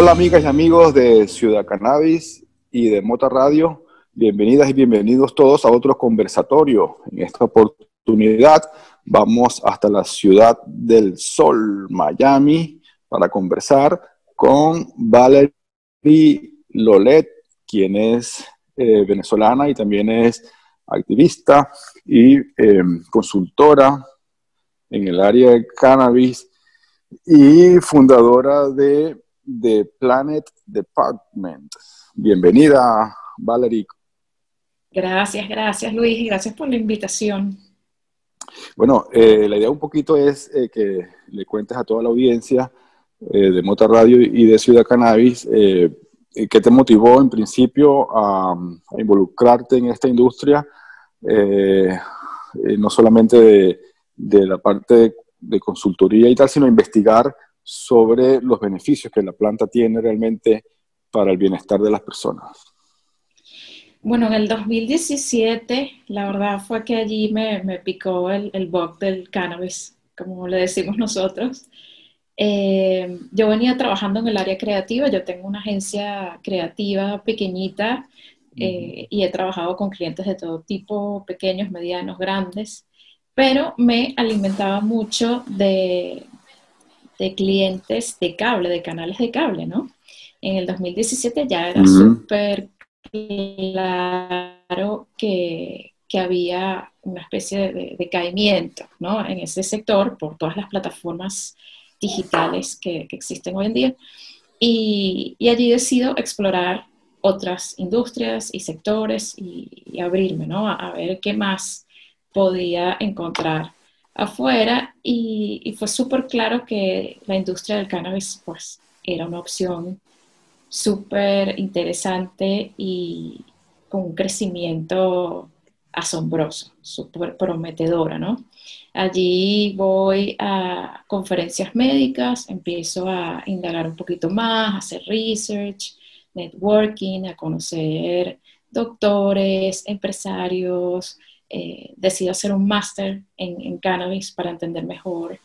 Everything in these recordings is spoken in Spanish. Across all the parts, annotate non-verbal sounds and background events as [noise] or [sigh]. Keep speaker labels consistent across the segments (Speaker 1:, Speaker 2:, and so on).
Speaker 1: Hola amigas y amigos de Ciudad Cannabis y de Mota Radio. Bienvenidas y bienvenidos todos a otro conversatorio. En esta oportunidad vamos hasta la ciudad del sol, Miami, para conversar con Valerie Lolet, quien es eh, venezolana y también es activista y eh, consultora en el área de cannabis y fundadora de The Planet Department. Bienvenida, Valerie.
Speaker 2: Gracias, gracias Luis y gracias por la invitación.
Speaker 1: Bueno, eh, la idea un poquito es eh, que le cuentes a toda la audiencia eh, de Mota Radio y de Ciudad Cannabis qué te motivó en principio a, involucrarte en esta industria, no solamente de, de la parte de consultoría y tal, sino investigar sobre los beneficios que la planta tiene realmente para el bienestar de las personas.
Speaker 2: Bueno, en el 2017, la verdad fue que allí me, me picó el, el bug del cannabis, como le decimos [laughs] nosotros. Eh, yo venía trabajando en el área creativa, yo tengo una agencia creativa pequeñita eh, y he trabajado con clientes de todo tipo, pequeños, medianos, grandes, pero me alimentaba mucho de, de clientes de cable, de canales de cable, ¿no? En el 2017 ya era súper claro que, que, había una especie de, decaimiento, ¿no? En ese sector por todas las plataformas digitales que, que existen hoy en día. Y, y, allí decido explorar otras industrias y sectores y, abrirme, ¿no? A, a ver qué más podía encontrar afuera y, fue súper claro que la industria del cannabis pues era una opción súper interesante y con un crecimiento asombroso, súper prometedora, ¿no? Allí voy a conferencias médicas, empiezo a indagar un poquito más, a hacer research, networking, a conocer doctores, empresarios, eh, decido hacer un máster en, cannabis para entender mejor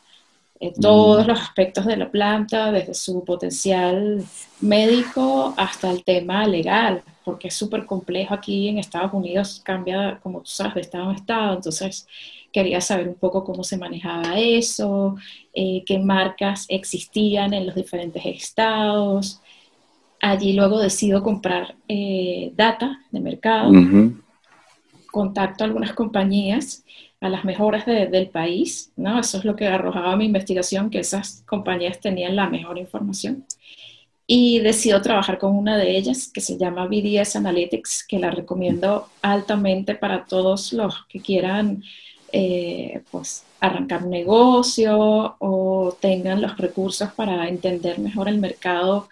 Speaker 2: eh, todos mm. los aspectos de la planta, desde su potencial médico hasta el tema legal, porque es súper complejo aquí en Estados Unidos, cambia, como tú sabes, de estado en estado, entonces quería saber un poco cómo se manejaba eso, eh, qué marcas existían en los diferentes estados. Allí luego decido comprar data de mercado contacto a algunas compañías, a las mejores del país, ¿no? Eso es lo que arrojaba mi investigación, que esas compañías tenían la mejor información. Y decido trabajar con una de ellas, que se llama BDS Analytics, que la recomiendo altamente para todos los que quieran eh, pues, arrancar un negocio o tengan los recursos para entender mejor el mercado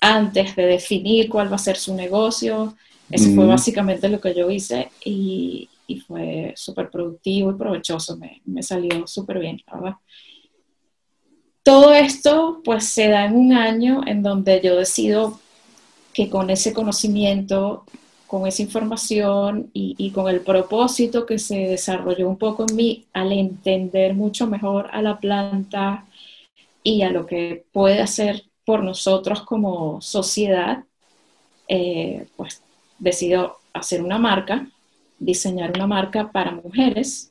Speaker 2: antes de definir cuál va a ser su negocio, eso fue básicamente lo que yo hice y, y fue súper productivo y provechoso, me, me salió súper bien, verdad. Todo esto pues se da en un año en donde yo decido que con ese conocimiento, con esa información y, y, con el propósito que se desarrolló un poco en mí al entender mucho mejor a la planta y a lo que puede hacer por nosotros como sociedad, eh, pues decido hacer una marca, diseñar una marca para mujeres,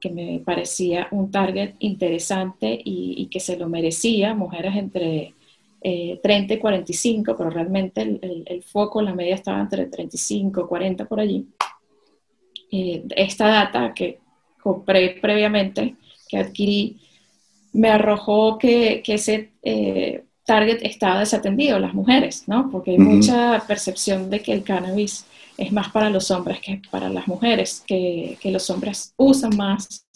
Speaker 2: que me parecía un target interesante y, que se lo merecía, mujeres entre 30 eh, y 45, pero realmente el, foco, la media estaba entre 35, 40 por allí. Eh, esta data que compré previamente, que adquirí, me arrojó que, ese eh, target estaba desatendido, las mujeres, ¿no? Porque hay mucha percepción de que el cannabis es más para los hombres que para las mujeres, que, que los hombres usan más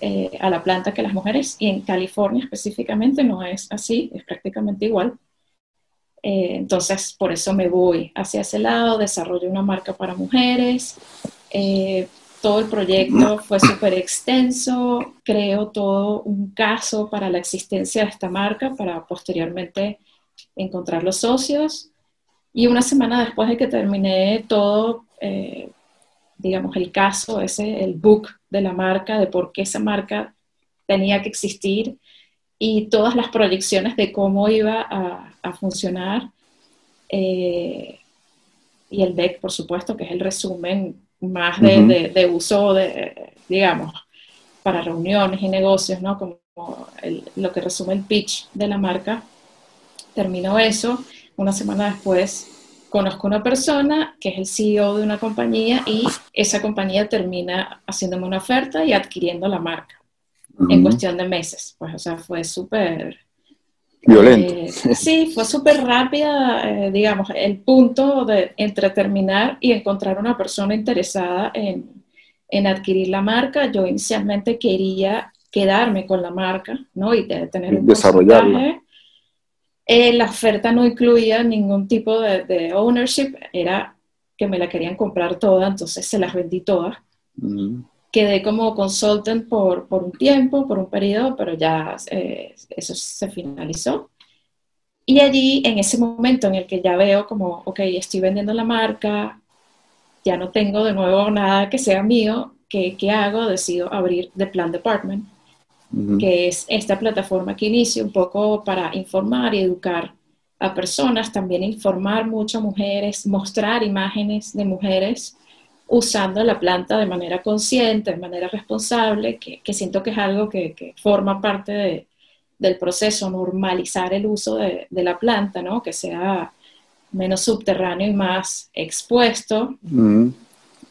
Speaker 2: eh, a la planta que las mujeres, y en California específicamente no es así, es prácticamente igual. Eh, entonces, por eso me voy hacia ese lado, desarrollo una marca para mujeres. Eh, todo el proyecto fue súper extenso, creo todo un caso para la existencia de esta marca para posteriormente encontrar los socios. Y una semana después de que terminé todo, eh, digamos, el caso, ese, el book de la marca, de por qué esa marca tenía que existir, y todas las proyecciones de cómo iba a, funcionar. Eh, y el deck, por supuesto, que es el resumen más de, uso, de, digamos, para reuniones y negocios, ¿no? Como lo que resume el pitch de la marca. Terminó eso. Una semana después conozco una persona que es el CEO de una compañía y esa compañía termina haciéndome una oferta y adquiriendo la marca en cuestión de meses. Pues, o sea, fue súper...
Speaker 1: Violento.
Speaker 2: Eh, sí, fue súper rápida, eh, digamos, el punto de entre terminar y encontrar una persona interesada en, en, adquirir la marca. Yo inicialmente quería quedarme con la marca, ¿no? Y tener un
Speaker 1: desarrollarla.
Speaker 2: Eh, la oferta no incluía ningún tipo de, de, ownership, era que me la querían comprar toda, entonces se las vendí todas quedé como consultant por, por, un tiempo, por un periodo, pero ya eh, eso se finalizó. Y allí, en ese momento en el que ya veo como, ok, estoy vendiendo la marca, ya no tengo de nuevo nada que sea mío, ¿qué, qué hago? Decido abrir The Plan Department, que es esta plataforma que inicio un poco para informar y educar a personas, también informar mucho a mujeres, mostrar imágenes de mujeres usando la planta de manera consciente, de manera responsable, que, siento que es algo que, forma parte del proceso, normalizar el uso de, la planta, ¿no? que sea menos subterráneo y más expuesto. Mm.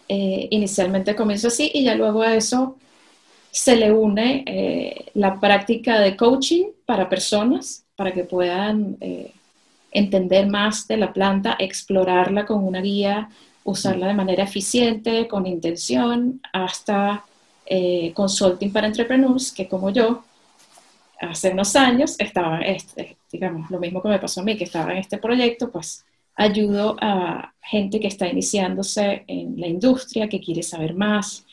Speaker 2: Eh, inicialmente comienzo así y ya luego a eso se le une eh, la práctica de coaching para personas, para que puedan eh, entender más de la planta, explorarla con una guía usarla de manera eficiente, con intención, hasta eh, consulting para entrepreneurs, que como yo, hace unos años estaba, este, digamos, lo mismo que me pasó a mí, que estaba en este proyecto, pues ayudo a gente que está iniciándose en la industria, que quiere saber más.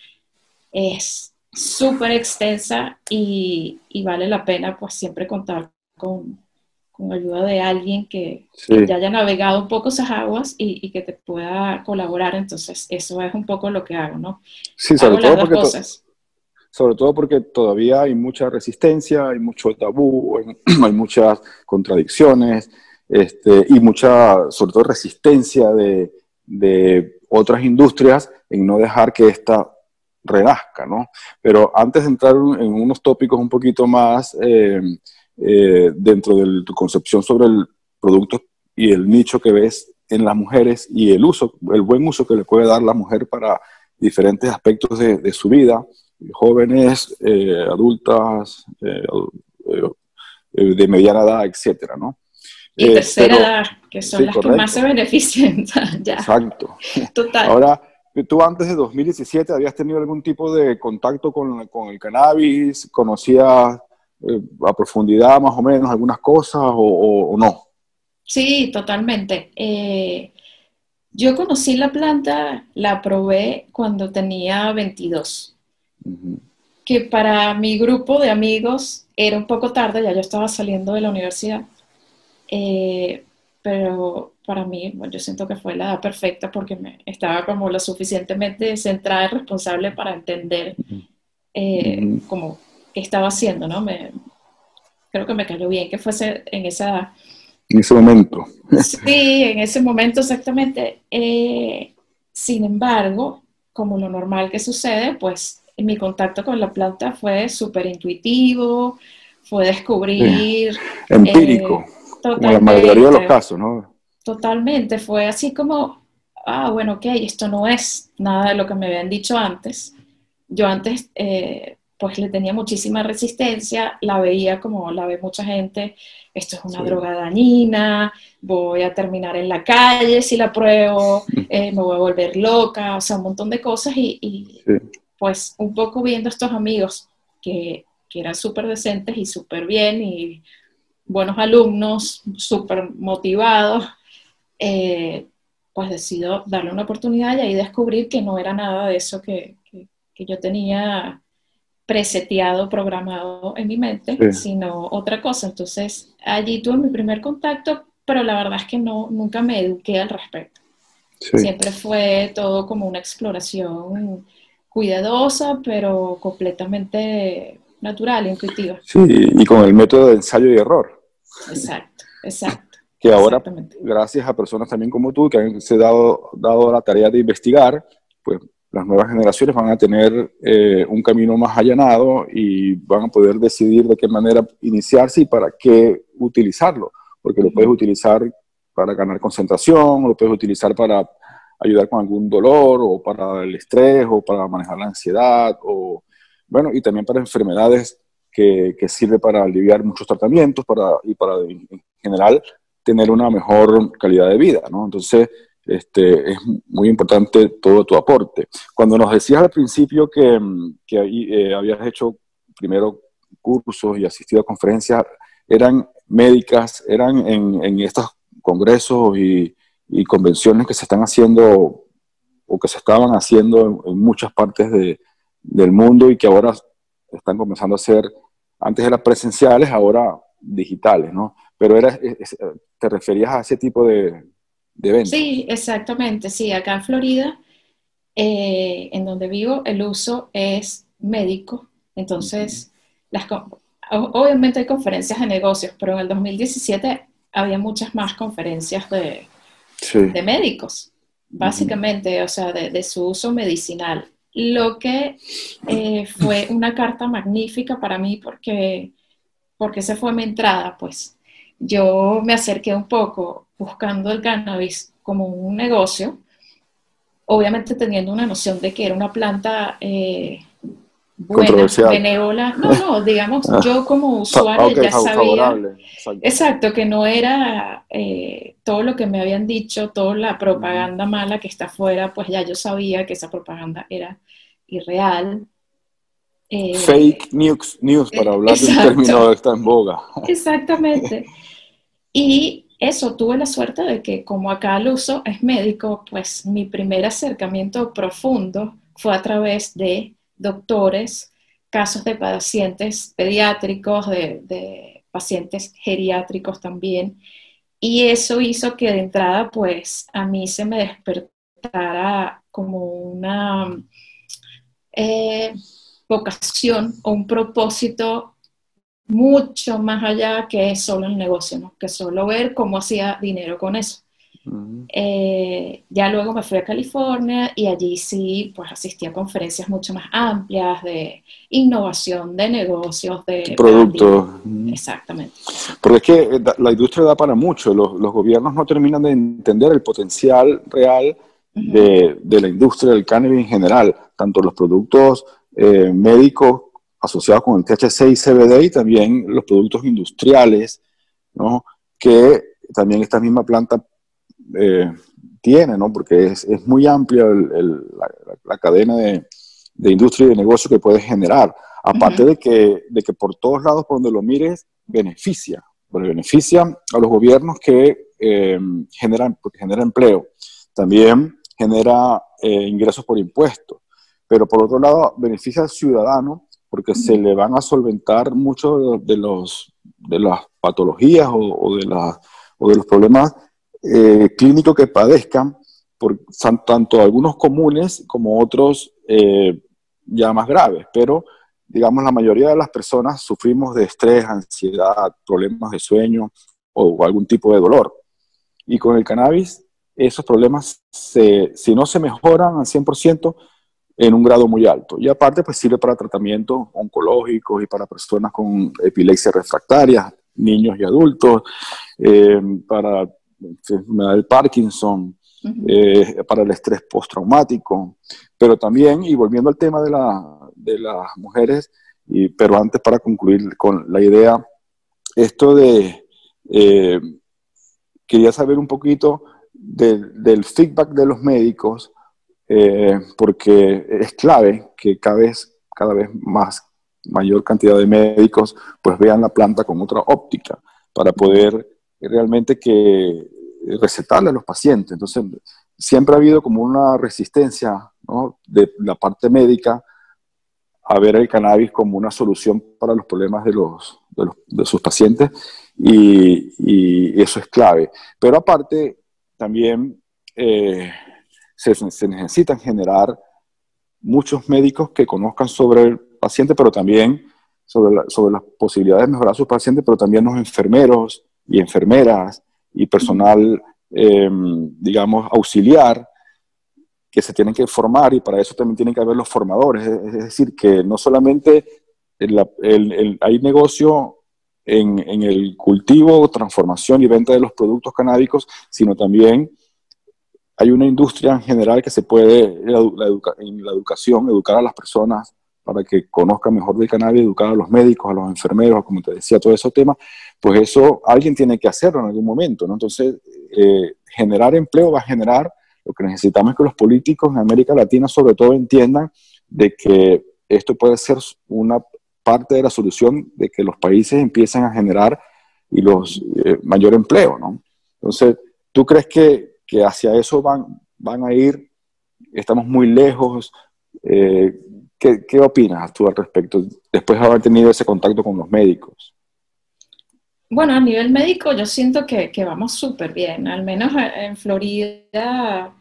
Speaker 2: Es súper extensa y, y, vale la pena pues siempre contar con, con ayuda de alguien que, ya haya navegado un poco esas aguas y, que te pueda colaborar. Entonces, eso es un poco lo que hago, ¿no?
Speaker 1: Sí, sobre, todo porque, sobre todo porque todavía hay mucha resistencia, hay mucho tabú, [clears throat] hay, muchas contradicciones este, y mucha, sobre todo, resistencia de, de otras industrias en no dejar que esta renazca, ¿no? Pero antes de entrar en unos tópicos un poquito más... Eh, eh, dentro de tu concepción sobre el producto y el nicho que ves en las mujeres y el uso, el buen uso que le puede dar la mujer para diferentes aspectos de, su vida, jóvenes, eh, adultas, eh, de mediana edad, etcétera, ¿no?
Speaker 2: Y tercera edad, que son las que más se benefician. [laughs] ya.
Speaker 1: Exacto. Total. Ahora, tú antes de 2017 habías tenido algún tipo de contacto con, con el cannabis, conocías eh, a profundidad más o menos algunas cosas o, no?
Speaker 2: Sí, totalmente. Eh, yo conocí la planta, la probé cuando tenía 22, que para mi grupo de amigos era un poco tarde, ya yo estaba saliendo de la universidad, eh, pero para mí, yo siento que fue la edad perfecta porque me, estaba como lo suficientemente centrada y responsable para entender como qué estaba haciendo, ¿no? Me, creo que me cayó bien que fuese en esa...
Speaker 1: En ese momento. [laughs]
Speaker 2: Sí, en ese momento exactamente. Eh, sin embargo, como lo normal que sucede, pues mi contacto con la planta fue súper intuitivo, fue descubrir...
Speaker 1: Empírico, como la mayoría de los casos, ¿no?
Speaker 2: Totalmente, fue así como, ah, bueno, ok, esto no es nada de lo que me habían dicho antes. Yo antes eh, pues le tenía muchísima resistencia, la veía como la ve mucha gente, esto es una droga dañina, voy a terminar en la calle si la pruebo, eh, me voy a volver loca, o sea, un montón de cosas y, pues un poco viendo estos amigos que, que eran súper decentes y súper bien y buenos alumnos, súper motivados, eh, pues decido darle una oportunidad y ahí descubrir que no era nada de eso que, que yo tenía preseteado, programado en mi mente, sino otra cosa. Entonces, allí tuve mi primer contacto, pero la verdad es que no, nunca me eduqué al respecto. Siempre fue todo como una exploración cuidadosa, pero completamente natural, intuitiva.
Speaker 1: Sí, y con el método de ensayo y error.
Speaker 2: Exacto, exacto.
Speaker 1: Que ahora, gracias a personas también como tú, que han se dado, dado la tarea de investigar, pues las nuevas generaciones van a tener eh, un camino más allanado y van a poder decidir de qué manera iniciarse y para qué utilizarlo, porque lo puedes utilizar para ganar concentración, lo puedes utilizar para ayudar con algún dolor o para el estrés o para manejar la ansiedad o, bueno, y también para enfermedades que, que sirve para aliviar muchos tratamientos para, y para en general tener una mejor calidad de vida, ¿no? Entonces, este, es muy importante todo tu aporte. Cuando nos decías al principio que, que eh, habías hecho primero cursos y asistido a conferencias, eran médicas, eran en, en estos congresos y, y, convenciones que se están haciendo o que se estaban haciendo en, muchas partes de, del mundo y que ahora están comenzando a ser, antes eran presenciales, ahora digitales, ¿no? Pero era, te referías a ese tipo de, de
Speaker 2: Sí, exactamente. Sí, acá en Florida, eh, en donde vivo, el uso es médico. Entonces, las, obviamente hay conferencias de negocios, pero en el 2017 había muchas más conferencias de, de médicos, básicamente, o sea, de, su uso medicinal. Lo que eh, fue [laughs] una carta magnífica para mí porque, porque esa fue mi entrada, pues. Yo me acerqué un poco buscando el cannabis como un negocio, obviamente teniendo una noción de que era una planta eh, buena, benévola. No, no, [laughs] digamos, ah. yo como usuario ya sabía. Exacto. que no era eh, todo lo que me habían dicho, toda la propaganda mala que está afuera, pues ya yo sabía que esa propaganda era irreal.
Speaker 1: Eh, Fake news, news para hablar de un término que está en boga.
Speaker 2: Exactamente. [laughs] Y eso, tuve la suerte de que como acá uso es médico, pues mi primer acercamiento profundo fue a través de doctores, casos de pacientes pediátricos, de, pacientes geriátricos también. Y eso hizo que de entrada, pues a mí se me despertara como una eh, vocación o un propósito mucho más allá que solo el negocio, ¿no? que solo ver cómo hacía dinero con eso. Eh, ya luego me fui a California y allí sí, pues asistí a conferencias mucho más amplias de innovación, de negocios, de
Speaker 1: productos.
Speaker 2: Exactamente.
Speaker 1: Porque es que eh, la industria da para mucho. Los, los gobiernos no terminan de entender el potencial real de, de, la industria del cannabis en general, tanto los productos eh, médicos asociados con el THC y CBD y también los productos industriales, ¿no? que también esta misma planta eh, tiene, ¿no? porque es, es muy amplia la, cadena de, de, industria y de negocio que puede generar. Aparte de, que, de que por todos lados, por donde lo mires, beneficia. Bueno, beneficia a los gobiernos que eh, generan, porque genera empleo. También genera eh, ingresos por impuestos. Pero por otro lado, beneficia al ciudadano porque se le van a solventar muchos de, los, de las patologías o, de, la, o de los problemas eh, clínicos que padezcan, por, tanto algunos comunes como otros eh, ya más graves, pero digamos la mayoría de las personas sufrimos de estrés, ansiedad, problemas de sueño o, algún tipo de dolor. Y con el cannabis, esos problemas, si no se mejoran al 100%, en un grado muy alto. Y aparte, pues sirve para tratamientos oncológicos y para personas con epilepsia refractaria, niños y adultos, eh, para enfermedad del Parkinson, eh, para el estrés postraumático, pero también, y volviendo al tema de, la, de las mujeres, y, pero antes para concluir con la idea, esto de, eh, quería saber un poquito del feedback de los médicos eh, porque es clave que cada vez, cada vez más mayor cantidad de médicos pues vean la planta con otra óptica para poder realmente que recetarle a los pacientes. Entonces, siempre ha habido como una resistencia de la parte médica a ver el cannabis como una solución para los problemas de, los, de, sus pacientes y, y, eso es clave. Pero aparte, también eh, se, necesitan generar muchos médicos que conozcan sobre el paciente, pero también sobre, sobre las posibilidades de mejorar a sus pacientes, pero también los enfermeros y enfermeras y personal, em, digamos, auxiliar, que se tienen que formar y para eso también tienen que haber los formadores. Es, decir, que no solamente hay negocio en, en, el cultivo, transformación y venta de los productos canábicos, sino también hay una industria en general que se puede, en la educación, educar a las personas para que conozcan mejor del cannabis, educar a los médicos, a los enfermeros, como te decía, todo esos temas, pues eso alguien tiene que hacerlo en algún momento, ¿no? Entonces, eh, generar empleo va a generar, lo que necesitamos es que los políticos en América Latina sobre todo entiendan de que esto puede ser una parte de la solución de que los países empiecen a generar y los eh, mayor empleo, ¿no? Entonces, ¿tú crees que, que, hacia eso van, van a ir? Estamos muy lejos. Eh, ¿qué, ¿Qué opinas tú al respecto después de haber tenido ese contacto con los médicos?
Speaker 2: Bueno, a nivel médico yo siento que, que vamos súper bien. Al menos en Florida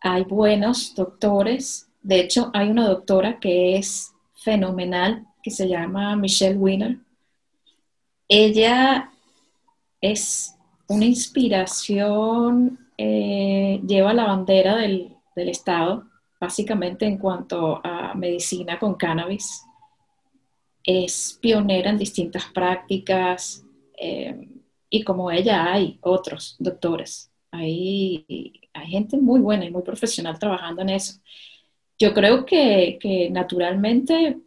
Speaker 2: hay buenos doctores. De hecho, hay una doctora que es fenomenal que se llama Michelle Winner. Ella es una inspiración, eh, lleva la bandera del, Estado, básicamente en cuanto a medicina con cannabis. Es pionera en distintas prácticas eh, y como ella hay otros doctores. Hay, hay gente muy buena y muy profesional trabajando en eso. Yo creo que, que naturalmente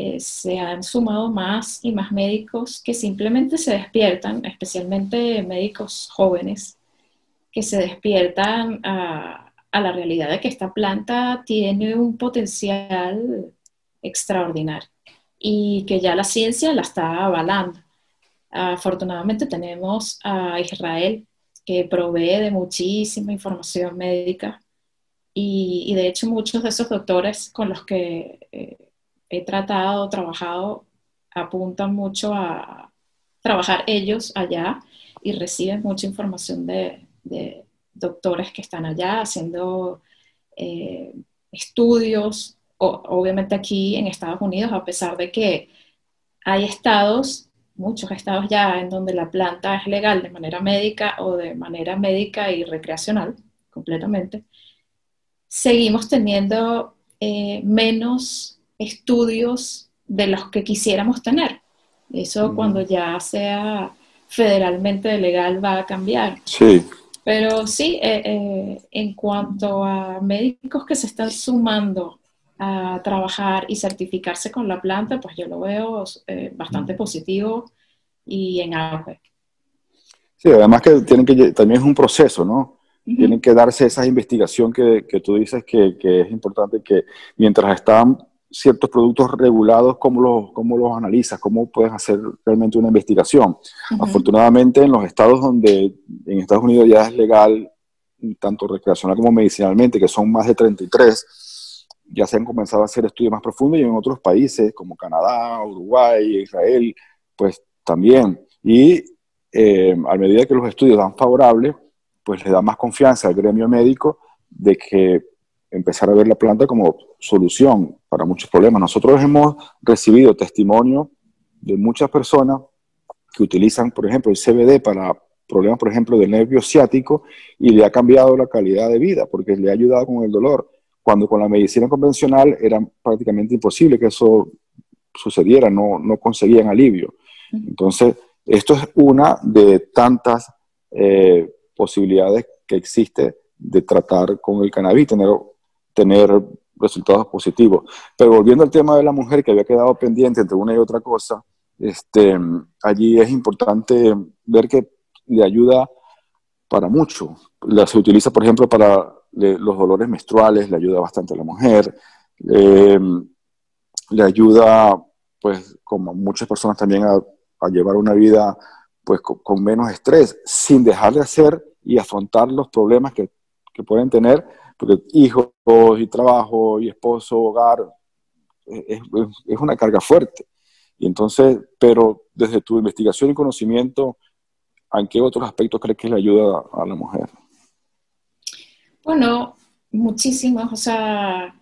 Speaker 2: eh, se han sumado más y más médicos que simplemente se despiertan, especialmente médicos jóvenes, que se despiertan a, la realidad de que esta planta tiene un potencial extraordinario y que ya la ciencia la está avalando. Afortunadamente tenemos a Israel que provee de muchísima información médica y, de hecho muchos de esos doctores con los que eh, he tratado, trabajado, apuntan mucho a trabajar ellos allá y reciben mucha información de, doctores que están allá haciendo eh, estudios, obviamente aquí en Estados Unidos, a pesar de que hay estados, muchos estados ya en donde la planta es legal de manera médica o de manera médica y recreacional completamente, seguimos teniendo eh, menos estudios de los que quisiéramos tener. Eso cuando ya sea federalmente legal va a cambiar.
Speaker 1: Sí.
Speaker 2: Pero sí, eh, eh, en cuanto a médicos que se están sumando a trabajar y certificarse con la planta, pues yo lo veo eh, bastante positivo y en auge.
Speaker 1: Sí, además que tienen que también es un proceso, ¿no? Tienen que darse esa investigación que, que tú dices que, que, es importante que mientras están ciertos productos regulados, ¿cómo los, cómo los analizas? ¿Cómo puedes hacer realmente una investigación? Afortunadamente, en los estados donde en Estados Unidos ya es legal, tanto recreacional como medicinalmente, que son más de 33, ya se han comenzado a hacer estudios más profundos y en otros países como Canadá, Uruguay, Israel, pues también. Y eh, a medida que los estudios dan favorables, pues le da más confianza al gremio médico de que empezar a ver la planta como solución para muchos problemas. Nosotros hemos recibido testimonio de muchas personas que utilizan, por ejemplo, el CBD para problemas, por ejemplo, del nervio ciático y le ha cambiado la calidad de vida porque le ha ayudado con el dolor, cuando con la medicina convencional era prácticamente imposible que eso sucediera, no, no conseguían alivio. Entonces, esto es una de tantas eh, posibilidades que existe de tratar con el cannabis, tener tener resultados positivos. Pero volviendo al tema de la mujer que había quedado pendiente entre una y otra cosa, este, allí es importante ver que le ayuda para mucho. La, se utiliza, por ejemplo, para los dolores menstruales, le ayuda bastante a la mujer. le ayuda, pues, como muchas personas también, a, llevar una vida pues, con, menos estrés, sin dejar de hacer y afrontar los problemas que, que pueden tener porque hijos y trabajo y esposo, hogar, es, es, una carga fuerte. Y entonces, pero desde tu investigación y conocimiento, ¿en qué otros aspectos crees que le ayuda a la mujer?
Speaker 2: Bueno, muchísimos, o sea,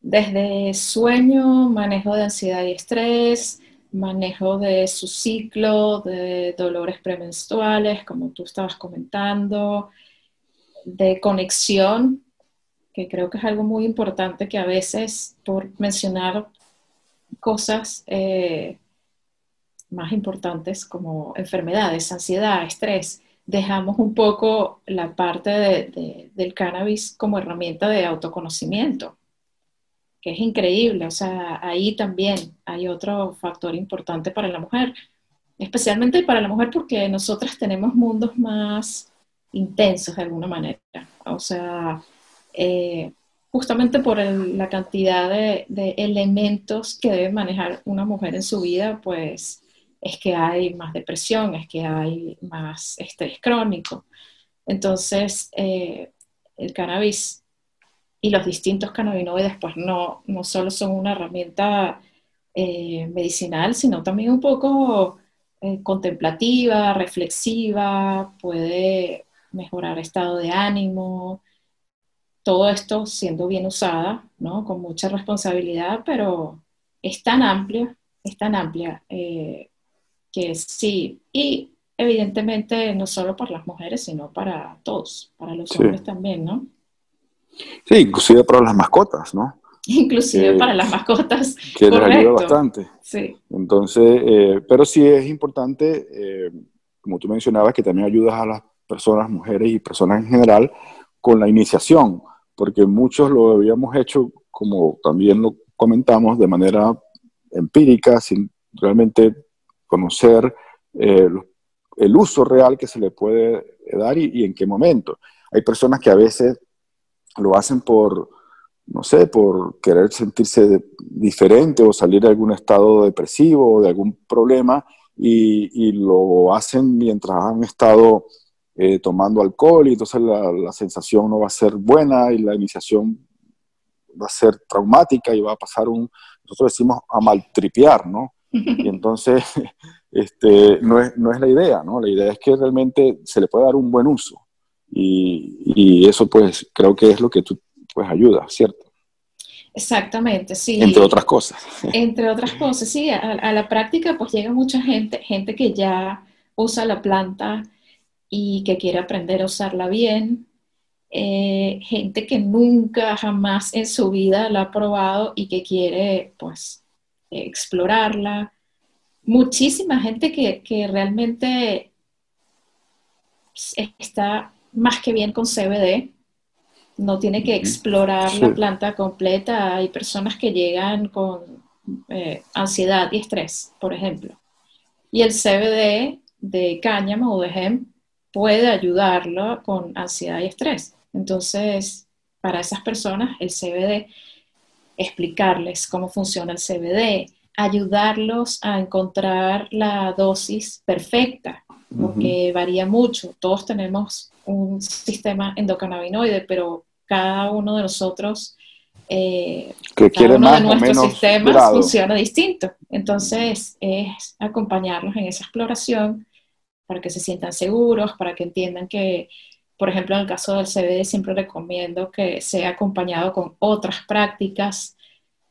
Speaker 2: desde sueño, manejo de ansiedad y estrés, manejo de su ciclo, de dolores premenstruales, como tú estabas comentando, de conexión, que creo que es algo muy importante que a veces, por mencionar cosas eh, más importantes como enfermedades, ansiedad, estrés, dejamos un poco la parte del cannabis como herramienta de autoconocimiento, que es increíble. O sea, ahí también hay otro factor importante para la mujer, especialmente para la mujer porque nosotras tenemos mundos más intensos de alguna manera. O sea, eh, justamente por la cantidad de, elementos que debe manejar una mujer en su vida, pues es que hay más depresión, es que hay más estrés crónico. Entonces, eh, el cannabis y los distintos cannabinoides, pues no, no solo son una herramienta eh, medicinal, sino también un poco contemplativa, reflexiva, puede mejorar estado de ánimo, todo esto siendo bien usada, ¿no? Con mucha responsabilidad, pero es tan amplia, es tan amplia que sí, y evidentemente no solo para las mujeres, sino para todos, para los hombres también, ¿no?
Speaker 1: Sí, inclusive para las mascotas, ¿no?
Speaker 2: Inclusive para las mascotas.
Speaker 1: Que les ayuda bastante. Sí. Entonces, eh, pero sí es importante, eh, como tú mencionabas, que también ayudas a las personas, mujeres y personas en general, con la iniciación, porque muchos lo habíamos hecho, como también lo comentamos, de manera empírica, sin realmente conocer eh, el uso real que se le puede dar y, en qué momento. Hay personas que a veces lo hacen por, no sé, por querer sentirse diferente o salir de algún estado depresivo o de algún problema y, lo hacen mientras han estado eh, tomando alcohol y entonces la, la, sensación no va a ser buena y la iniciación va a ser traumática y va a pasar un, nosotros decimos a maltripear, ¿no? Y [laughs] entonces, [laughs] este, no, es, no es la idea, ¿no? La idea es que realmente se le pueda dar un buen uso. Y, y eso, pues, creo que es lo que tú, pues, ayuda, ¿cierto?
Speaker 2: Exactamente, sí.
Speaker 1: Entre otras cosas. [laughs]
Speaker 2: Entre otras cosas, sí. A, la práctica, pues, llega mucha gente, gente que ya usa la planta y que quiere aprender a usarla bien, eh, gente que nunca jamás en su vida la ha probado y que quiere pues explorarla. Muchísima gente que, realmente está más que bien con CBD, no tiene que explorar la planta completa. Hay personas que llegan con eh, ansiedad y estrés, por ejemplo. Y el CBD de cáñamo o de hemp puede ayudarlo con ansiedad y estrés. Entonces, para esas personas, el CBD explicarles cómo funciona el CBD, ayudarlos a encontrar la dosis perfecta, porque varía mucho. Todos tenemos un sistema endocannabinoide, pero cada uno de nosotros, eh, cada uno de nuestros sistemas funciona distinto. Entonces, es acompañarlos en esa exploración para que se sientan seguros, para que entiendan que por ejemplo, en el caso del CBD siempre recomiendo que sea acompañado con otras prácticas.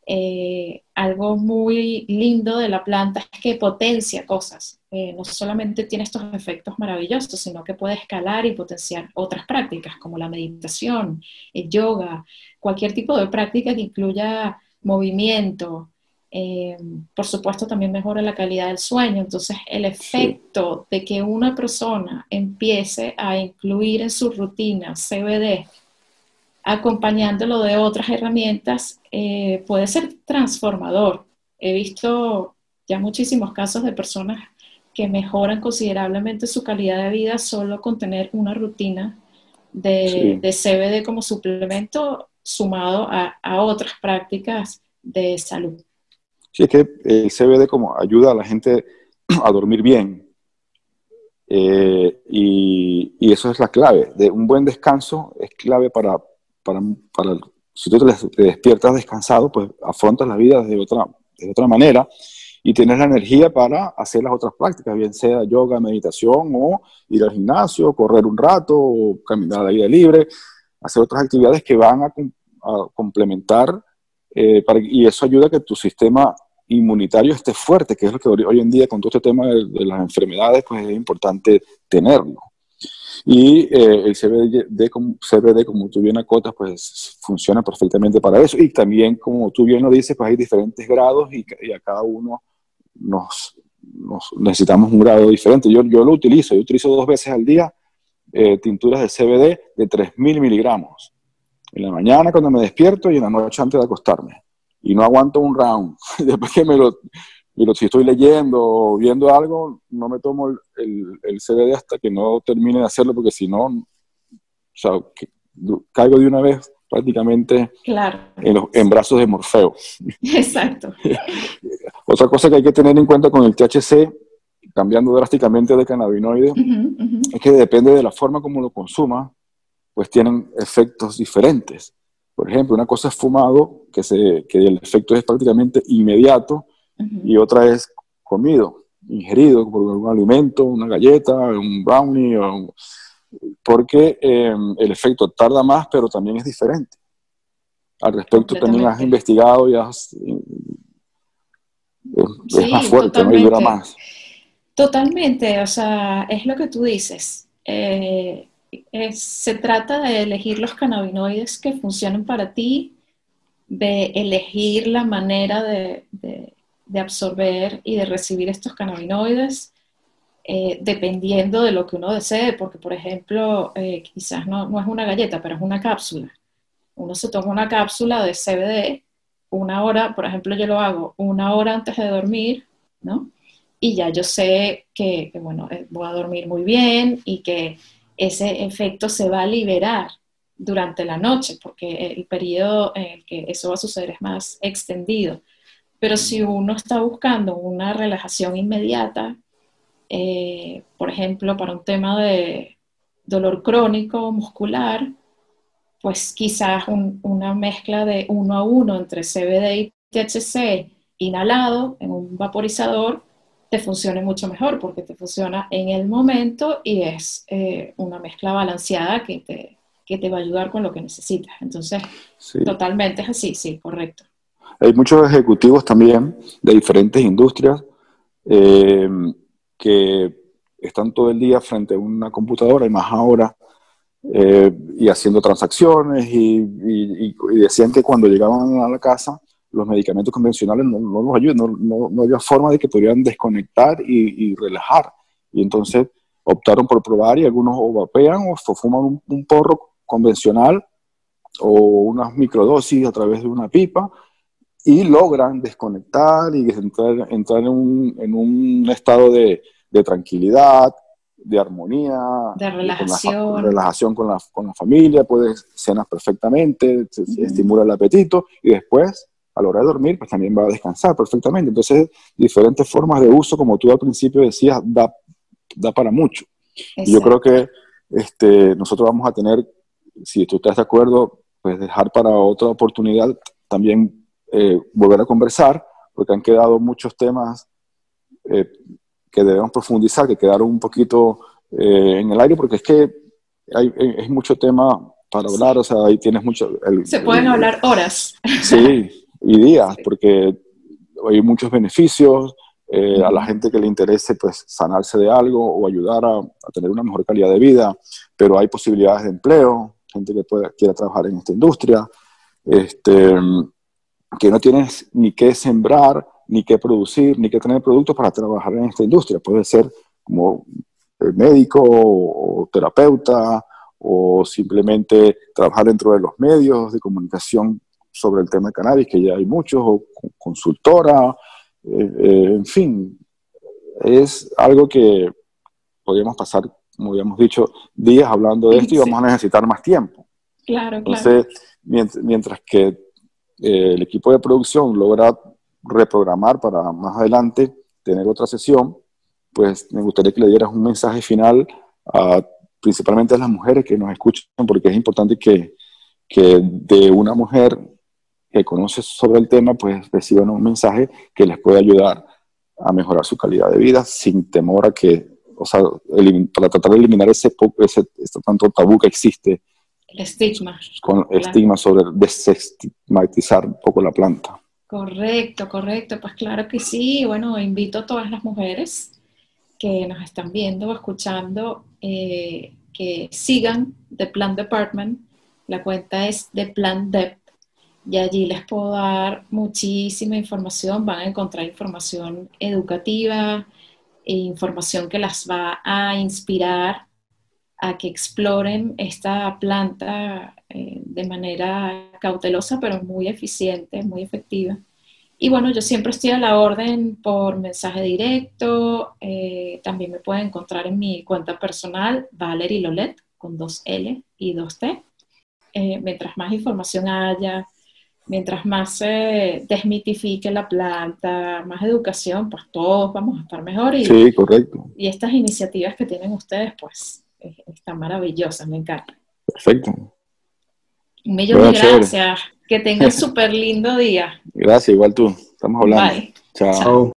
Speaker 2: Eh, algo muy lindo de la planta es que potencia cosas. Eh, no solamente tiene estos efectos maravillosos, sino que puede escalar y potenciar otras prácticas como la meditación, el yoga, cualquier tipo de práctica que incluya movimiento, eh, por supuesto también mejora la calidad del sueño. Entonces el efecto de que una persona empiece a incluir en su rutina CBD, acompañándolo de otras herramientas, eh, puede ser transformador. He visto ya muchísimos casos de personas que mejoran considerablemente su calidad de vida solo con tener una rutina de, CBD como suplemento sumado a otras prácticas de salud.
Speaker 1: Sí, es que el CBD como ayuda a la gente [clears throat] a dormir bien. Eh, y, eso es la clave. De un buen descanso es clave para, para, para si tú te, despiertas descansado, pues afrontas la vida de otra, de otra manera y tienes la energía para hacer las otras prácticas, bien sea yoga, meditación o ir al gimnasio, correr un rato, o caminar al aire libre, hacer otras actividades que van a, a complementar eh, y eso ayuda a que tu sistema inmunitario esté fuerte, que es lo que hoy en día con todo este tema de, las enfermedades, pues es importante tenerlo. Y eh, el CBD como, CBD, como tú bien acotas, pues funciona perfectamente para eso. Y también, como tú bien lo dices, pues hay diferentes grados y, a cada uno nos, necesitamos un grado diferente. Yo, yo lo utilizo, yo utilizo dos veces al día eh, tinturas de CBD de 3.000 miligramos. En la mañana cuando me despierto y en la noche antes de acostarme. Y no aguanto un round. [laughs] Después que me lo, si estoy leyendo o viendo algo, no me tomo el, el, CBD hasta que no termine de hacerlo, porque si no, o sea, caigo de una vez prácticamente en, los, en brazos de Morfeo. [laughs]
Speaker 2: Exacto. [laughs]
Speaker 1: Otra cosa que hay que tener en cuenta con el THC, cambiando drásticamente de cannabinoides, es que depende de la forma como lo consuma, pues tienen efectos diferentes. Por ejemplo, una cosa es fumado, que, se, que el efecto es prácticamente inmediato, y otra es comido, ingerido por algún alimento, una galleta, un brownie, porque em, el efecto tarda más, pero también es diferente. Al respecto también has investigado y has... es más fuerte, ¿no? y dura más.
Speaker 2: Totalmente, o sea, es lo que tú dices. Eh, se trata de elegir los cannabinoides que funcionen para ti, de elegir la manera de, de absorber y de recibir estos cannabinoides, eh, dependiendo de lo que uno desee, porque por ejemplo, eh, quizás no, no, es una galleta, pero es una cápsula. Uno se toma una cápsula de CBD una hora, por ejemplo, yo lo hago una hora antes de dormir, ¿no? Y ya yo sé que, que bueno, eh, voy a dormir muy bien y que ese efecto se va a liberar durante la noche, porque el periodo en el que eso va a suceder es más extendido. Pero si uno está buscando una relajación inmediata, eh, por ejemplo, para un tema de dolor crónico muscular, pues quizás una mezcla de uno a uno entre CBD y THC inhalado en un vaporizador te funcione mucho mejor porque te funciona en el momento y es eh, una mezcla balanceada que te, que te va a ayudar con lo que necesitas. Entonces, totalmente es así, sí, correcto.
Speaker 1: Hay muchos ejecutivos también de diferentes industrias eh, que están todo el día frente a una computadora y más ahora eh, y haciendo transacciones y, decían que cuando llegaban a la casa los medicamentos convencionales no, no los ayudan, no, no, había forma de que pudieran desconectar y, relajar. Y entonces optaron por probar y algunos o vapean o fuman un, un porro convencional o unas microdosis a través de una pipa y logran desconectar y entrar, entrar en, un, en, un, estado de, de, tranquilidad, de armonía,
Speaker 2: de relajación,
Speaker 1: con la, relajación con la, con la, familia, puedes cenar perfectamente, estimula el apetito y después, a la hora de dormir, pues también va a descansar perfectamente. Entonces, diferentes formas de uso, como tú al principio decías, da, da para mucho. Y yo creo que este, nosotros vamos a tener, si tú estás de acuerdo, pues dejar para otra oportunidad también eh, volver a conversar, porque han quedado muchos temas eh, que debemos profundizar, que quedaron un poquito eh, en el aire, porque es que hay, es mucho tema para hablar, o sea, ahí tienes mucho...
Speaker 2: Se pueden hablar horas.
Speaker 1: Sí, y días, porque hay muchos beneficios, a la gente que le interese pues sanarse de algo o ayudar a, a, tener una mejor calidad de vida, pero hay posibilidades de empleo, gente que pueda, quiera trabajar en esta industria, este, que no tienes ni que sembrar, ni que producir, ni que tener productos para trabajar en esta industria. Puede ser como eh, médico o, terapeuta o simplemente trabajar dentro de los medios de comunicación sobre el tema de cannabis, que ya hay muchos, o consultora, eh, eh, en fin, es algo que podríamos pasar, como habíamos dicho, días hablando de esto y vamos a necesitar más tiempo.
Speaker 2: Claro,
Speaker 1: Entonces, Mientras, mientras que eh, el equipo de producción logra reprogramar para más adelante tener otra sesión, pues me gustaría que le dieras un mensaje final a, principalmente a las mujeres que nos escuchan, porque es importante que, que de una mujer que conoce sobre el tema, pues reciban un mensaje que les pueda ayudar a mejorar su calidad de vida sin temor a que, o sea, para tratar de eliminar ese, ese, ese tanto tabú que existe
Speaker 2: el estigma.
Speaker 1: Con estigma sobre desestigmatizar un poco la planta.
Speaker 2: Correcto, correcto. Pues claro que sí. Bueno, invito a todas las mujeres que nos están viendo o escuchando eh, que sigan The Plan Department. La cuenta es The Plan Dep y allí les puedo dar muchísima información. Van a encontrar información educativa e información que las va a inspirar a que exploren esta planta eh, de manera cautelosa, pero muy eficiente, muy efectiva. Y bueno, yo siempre estoy a la orden por mensaje directo. Eh, también me pueden encontrar en mi cuenta personal, Valerie Lolet, con dos L y dos T. Eh, mientras más información haya, mientras más se desmitifique la planta, más educación, pues todos vamos a estar mejor. Y,
Speaker 1: sí, correcto.
Speaker 2: Y estas iniciativas que tienen ustedes, pues están maravillosas, me encanta.
Speaker 1: Perfecto.
Speaker 2: Un millón de gracias. Que tengan [laughs] un súper lindo día.
Speaker 1: Gracias, igual tú. Estamos hablando.
Speaker 2: Bye.
Speaker 1: Chao.